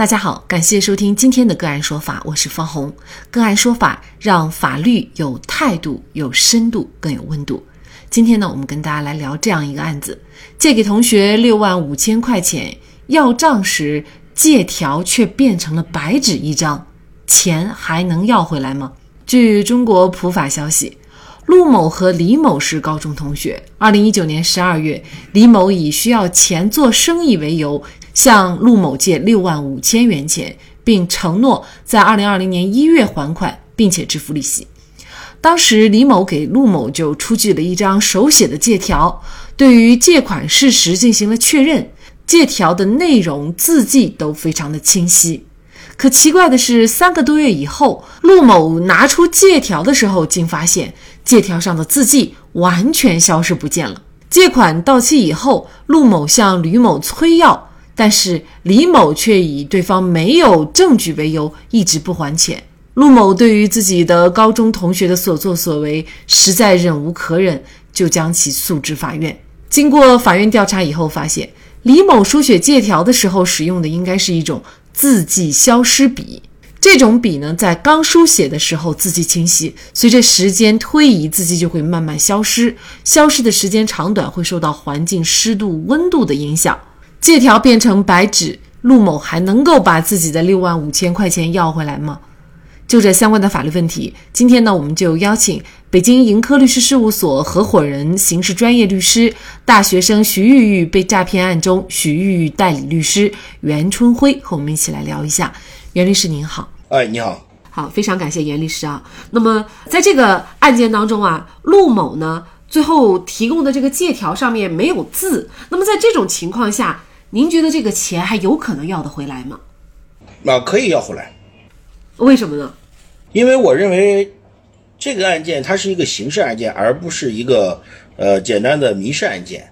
大家好，感谢收听今天的个案说法，我是方红。个案说法让法律有态度、有深度、更有温度。今天呢，我们跟大家来聊这样一个案子：借给同学六万五千块钱，要账时借条却变成了白纸一张，钱还能要回来吗？据中国普法消息，陆某和李某是高中同学。二零一九年十二月，李某以需要钱做生意为由。向陆某借六万五千元钱，并承诺在二零二零年一月还款，并且支付利息。当时李某给陆某就出具了一张手写的借条，对于借款事实进行了确认，借条的内容字迹都非常的清晰。可奇怪的是，三个多月以后，陆某拿出借条的时候，竟发现借条上的字迹完全消失不见了。借款到期以后，陆某向吕某催要。但是李某却以对方没有证据为由，一直不还钱。陆某对于自己的高中同学的所作所为实在忍无可忍，就将其诉至法院。经过法院调查以后，发现李某书写借条的时候使用的应该是一种字迹消失笔。这种笔呢，在刚书写的时候字迹清晰，随着时间推移，字迹就会慢慢消失。消失的时间长短会受到环境湿度、温度的影响。借条变成白纸，陆某还能够把自己的六万五千块钱要回来吗？就这相关的法律问题，今天呢，我们就邀请北京盈科律师事务所合伙人、刑事专业律师、大学生徐玉玉被诈骗案中徐玉玉代理律师袁春辉和我们一起来聊一下。袁律师您好，哎，你好，好，非常感谢袁律师啊。那么在这个案件当中啊，陆某呢最后提供的这个借条上面没有字，那么在这种情况下。您觉得这个钱还有可能要得回来吗？那可以要回来，为什么呢？因为我认为这个案件它是一个刑事案件，而不是一个呃简单的民事案件。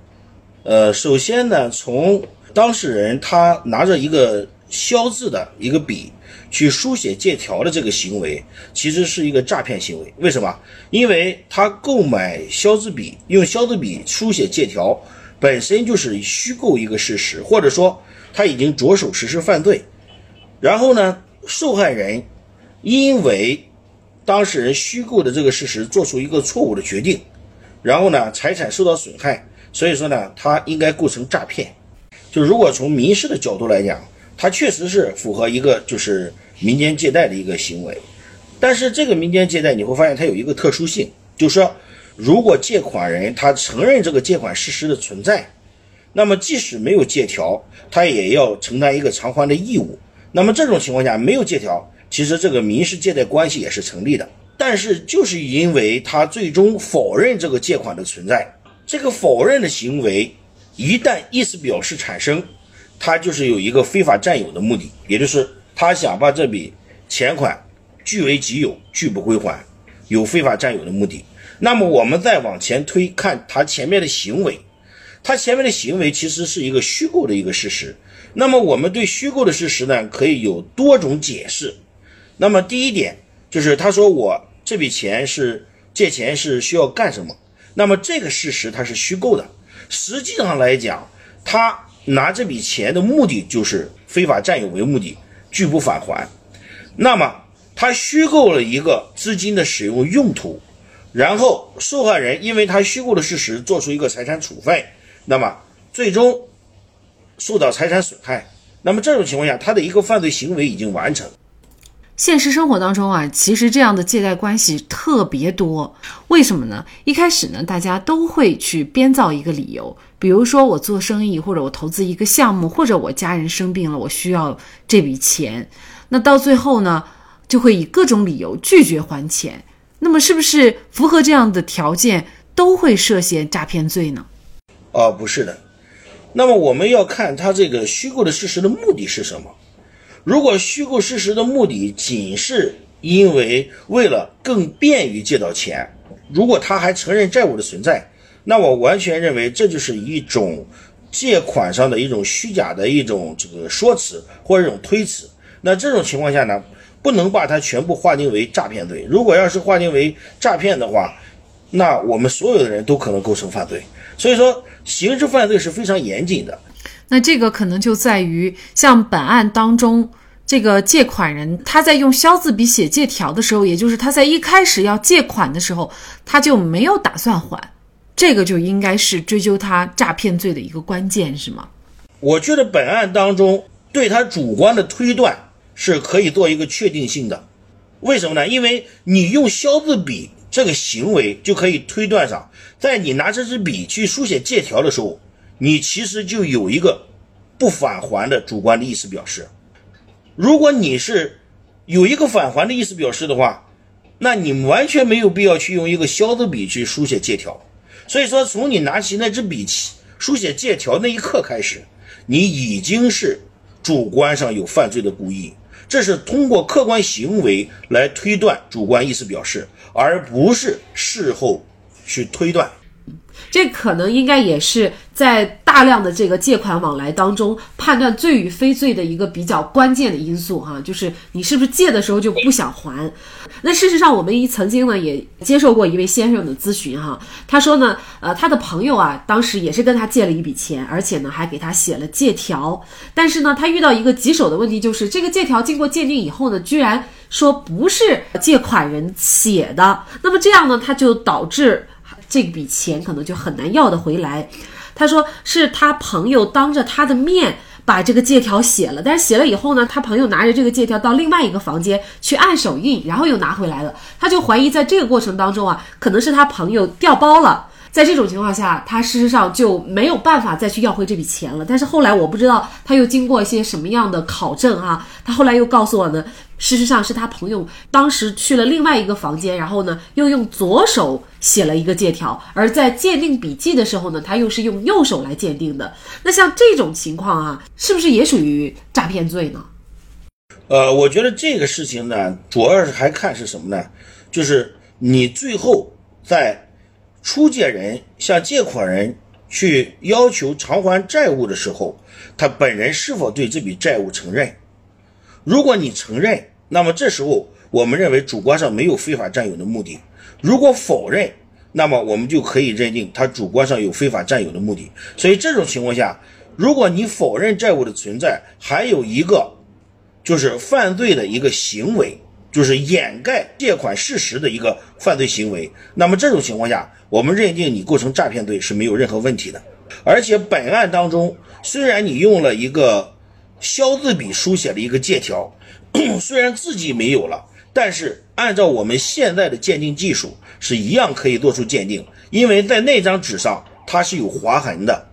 呃，首先呢，从当事人他拿着一个消字的一个笔去书写借条的这个行为，其实是一个诈骗行为。为什么？因为他购买消字笔，用消字笔书写借条。本身就是虚构一个事实，或者说他已经着手实施犯罪，然后呢，受害人因为当事人虚构的这个事实做出一个错误的决定，然后呢，财产受到损害，所以说呢，他应该构成诈骗。就如果从民事的角度来讲，他确实是符合一个就是民间借贷的一个行为，但是这个民间借贷你会发现它有一个特殊性，就是说。如果借款人他承认这个借款事实的存在，那么即使没有借条，他也要承担一个偿还的义务。那么这种情况下没有借条，其实这个民事借贷关系也是成立的。但是就是因为他最终否认这个借款的存在，这个否认的行为一旦意思表示产生，他就是有一个非法占有的目的，也就是他想把这笔钱款据为己有，拒不归还，有非法占有的目的。那么我们再往前推，看他前面的行为，他前面的行为其实是一个虚构的一个事实。那么我们对虚构的事实呢，可以有多种解释。那么第一点就是他说我这笔钱是借钱是需要干什么？那么这个事实它是虚构的。实际上来讲，他拿这笔钱的目的就是非法占有为目的，拒不返还。那么他虚构了一个资金的使用用途。然后受害人因为他虚构的事实做出一个财产处分，那么最终受到财产损害。那么这种情况下，他的一个犯罪行为已经完成。现实生活当中啊，其实这样的借贷关系特别多。为什么呢？一开始呢，大家都会去编造一个理由，比如说我做生意，或者我投资一个项目，或者我家人生病了，我需要这笔钱。那到最后呢，就会以各种理由拒绝还钱。那么是不是符合这样的条件都会涉嫌诈骗罪呢？啊，不是的。那么我们要看他这个虚构的事实的目的是什么。如果虚构事实的目的仅是因为为了更便于借到钱，如果他还承认债务的存在，那我完全认为这就是一种借款上的一种虚假的一种这个说辞或者一种推辞。那这种情况下呢？不能把它全部划定为诈骗罪。如果要是划定为诈骗的话，那我们所有的人都可能构成犯罪。所以说，刑事犯罪是非常严谨的。那这个可能就在于，像本案当中，这个借款人他在用消字笔写借条的时候，也就是他在一开始要借款的时候，他就没有打算还，这个就应该是追究他诈骗罪的一个关键，是吗？我觉得本案当中对他主观的推断是可以做一个确定性的，为什么呢？因为你用销字笔这个行为就可以推断上，在你拿这支笔去书写借条的时候。你其实就有一个不返还的主观的意思表示。如果你是有一个返还的意思表示的话，那你完全没有必要去用一个销字笔去书写借条。所以说，从你拿起那支笔起书写借条那一刻开始，你已经是主观上有犯罪的故意。这是通过客观行为来推断主观意思表示，而不是事后去推断。这可能应该也是在大量的这个借款往来当中判断罪与非罪的一个比较关键的因素哈，就是你是不是借的时候就不想还。那事实上，我们一曾经呢也接受过一位先生的咨询哈，他说呢，呃，他的朋友啊当时也是跟他借了一笔钱，而且呢还给他写了借条，但是呢他遇到一个棘手的问题，就是这个借条经过鉴定以后呢，居然说不是借款人写的，那么这样呢他就导致。这笔钱可能就很难要得回来。他说是他朋友当着他的面把这个借条写了，但是写了以后呢，他朋友拿着这个借条到另外一个房间去按手印，然后又拿回来了。他就怀疑在这个过程当中啊，可能是他朋友调包了。在这种情况下，他事实上就没有办法再去要回这笔钱了。但是后来我不知道他又经过一些什么样的考证哈，他后来又告诉我呢，事实上是他朋友当时去了另外一个房间，然后呢又用左手写了一个借条，而在鉴定笔记的时候呢，他又是用右手来鉴定的。那像这种情况啊，是不是也属于诈骗罪呢？呃，我觉得这个事情呢，主要是还看是什么呢？就是你最后在。出借人向借款人去要求偿还债务的时候，他本人是否对这笔债务承认？如果你承认，那么这时候我们认为主观上没有非法占有的目的；如果否认，那么我们就可以认定他主观上有非法占有的目的。所以这种情况下，如果你否认债务的存在，还有一个就是犯罪的一个行为。就是掩盖借款事实的一个犯罪行为。那么这种情况下，我们认定你构成诈骗罪是没有任何问题的。而且本案当中，虽然你用了一个消字笔书写了一个借条，虽然字迹没有了，但是按照我们现在的鉴定技术，是一样可以做出鉴定，因为在那张纸上它是有划痕的。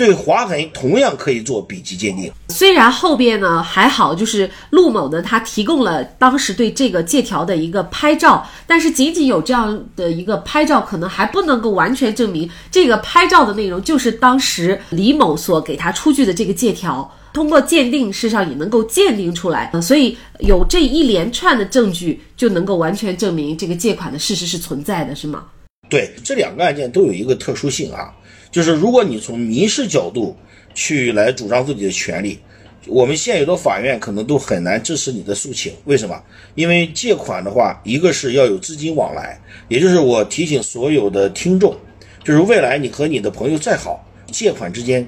对划痕同样可以做笔迹鉴定。虽然后边呢还好，就是陆某呢他提供了当时对这个借条的一个拍照，但是仅仅有这样的一个拍照，可能还不能够完全证明这个拍照的内容就是当时李某所给他出具的这个借条。通过鉴定，事实上也能够鉴定出来。所以有这一连串的证据，就能够完全证明这个借款的事实是存在的，是吗？对，这两个案件都有一个特殊性啊。就是如果你从民事角度去来主张自己的权利，我们现有的法院可能都很难支持你的诉请。为什么？因为借款的话，一个是要有资金往来，也就是我提醒所有的听众，就是未来你和你的朋友再好，借款之间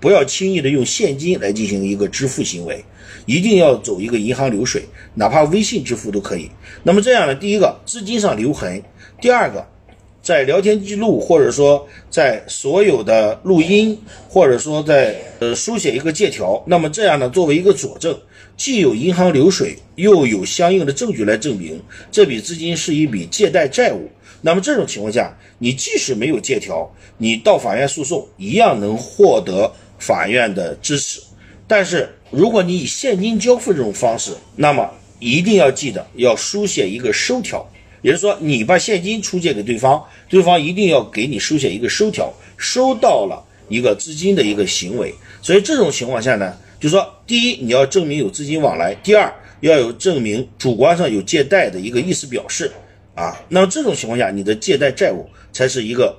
不要轻易的用现金来进行一个支付行为，一定要走一个银行流水，哪怕微信支付都可以。那么这样呢，第一个资金上留痕，第二个。在聊天记录，或者说在所有的录音，或者说在呃书写一个借条，那么这样呢，作为一个佐证，既有银行流水，又有相应的证据来证明这笔资金是一笔借贷债务。那么这种情况下，你即使没有借条，你到法院诉讼一样能获得法院的支持。但是如果你以现金交付这种方式，那么一定要记得要书写一个收条。也就是说，你把现金出借给对方，对方一定要给你书写一个收条，收到了一个资金的一个行为。所以这种情况下呢，就是说，第一，你要证明有资金往来；第二，要有证明主观上有借贷的一个意思表示。啊，那么这种情况下，你的借贷债务才是一个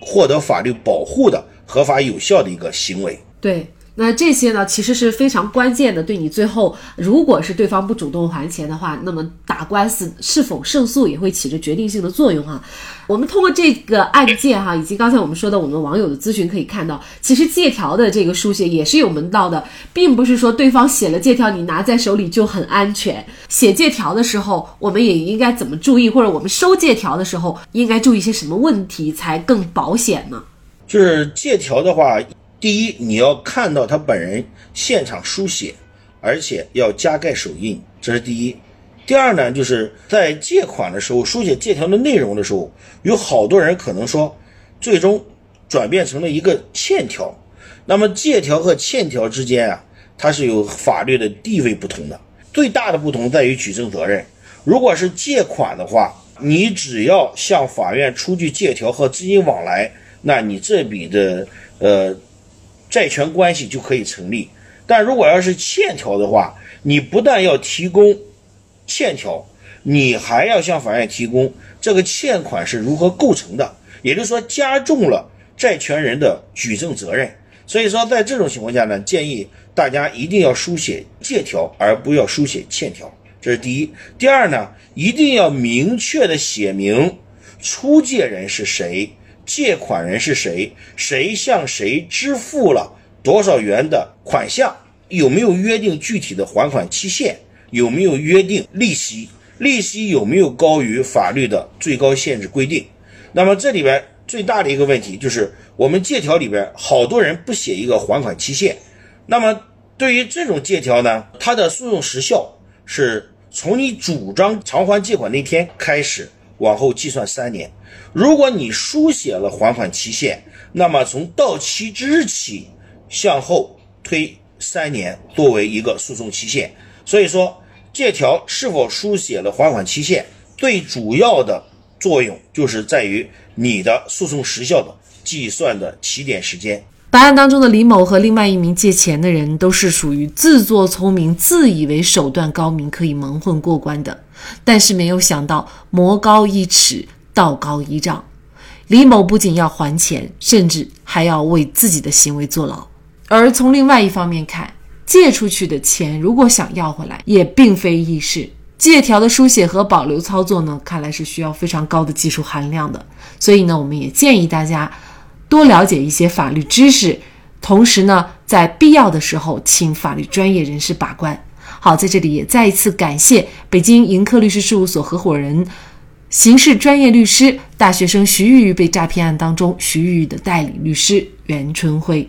获得法律保护的合法有效的一个行为。对。那这些呢，其实是非常关键的，对你最后如果是对方不主动还钱的话，那么打官司是否胜诉也会起着决定性的作用哈。我们通过这个案件哈，以及刚才我们说的我们网友的咨询可以看到，其实借条的这个书写也是有门道的，并不是说对方写了借条你拿在手里就很安全。写借条的时候，我们也应该怎么注意，或者我们收借条的时候应该注意些什么问题才更保险呢？就是借条的话。第一，你要看到他本人现场书写，而且要加盖手印，这是第一。第二呢，就是在借款的时候书写借条的内容的时候，有好多人可能说，最终转变成了一个欠条。那么借条和欠条之间啊，它是有法律的地位不同的。最大的不同在于举证责任。如果是借款的话，你只要向法院出具借条和资金往来，那你这笔的呃。债权关系就可以成立，但如果要是欠条的话，你不但要提供欠条，你还要向法院提供这个欠款是如何构成的，也就是说加重了债权人的举证责任。所以说，在这种情况下呢，建议大家一定要书写借条，而不要书写欠条，这是第一。第二呢，一定要明确的写明出借人是谁。借款人是谁？谁向谁支付了多少元的款项？有没有约定具体的还款期限？有没有约定利息？利息有没有高于法律的最高限制规定？那么这里边最大的一个问题就是，我们借条里边好多人不写一个还款期限。那么对于这种借条呢，它的诉讼时效是从你主张偿还借款那天开始。往后计算三年，如果你书写了还款期限，那么从到期之日起向后推三年，作为一个诉讼期限。所以说，借条是否书写了还款期限，最主要的作用就是在于你的诉讼时效的计算的起点时间。本案当中的李某和另外一名借钱的人都是属于自作聪明、自以为手段高明，可以蒙混过关的。但是没有想到，魔高一尺，道高一丈。李某不仅要还钱，甚至还要为自己的行为坐牢。而从另外一方面看，借出去的钱如果想要回来，也并非易事。借条的书写和保留操作呢，看来是需要非常高的技术含量的。所以呢，我们也建议大家。多了解一些法律知识，同时呢，在必要的时候，请法律专业人士把关。好，在这里也再一次感谢北京盈科律师事务所合伙人、刑事专业律师、大学生徐玉玉被诈骗案当中徐玉玉的代理律师袁春辉。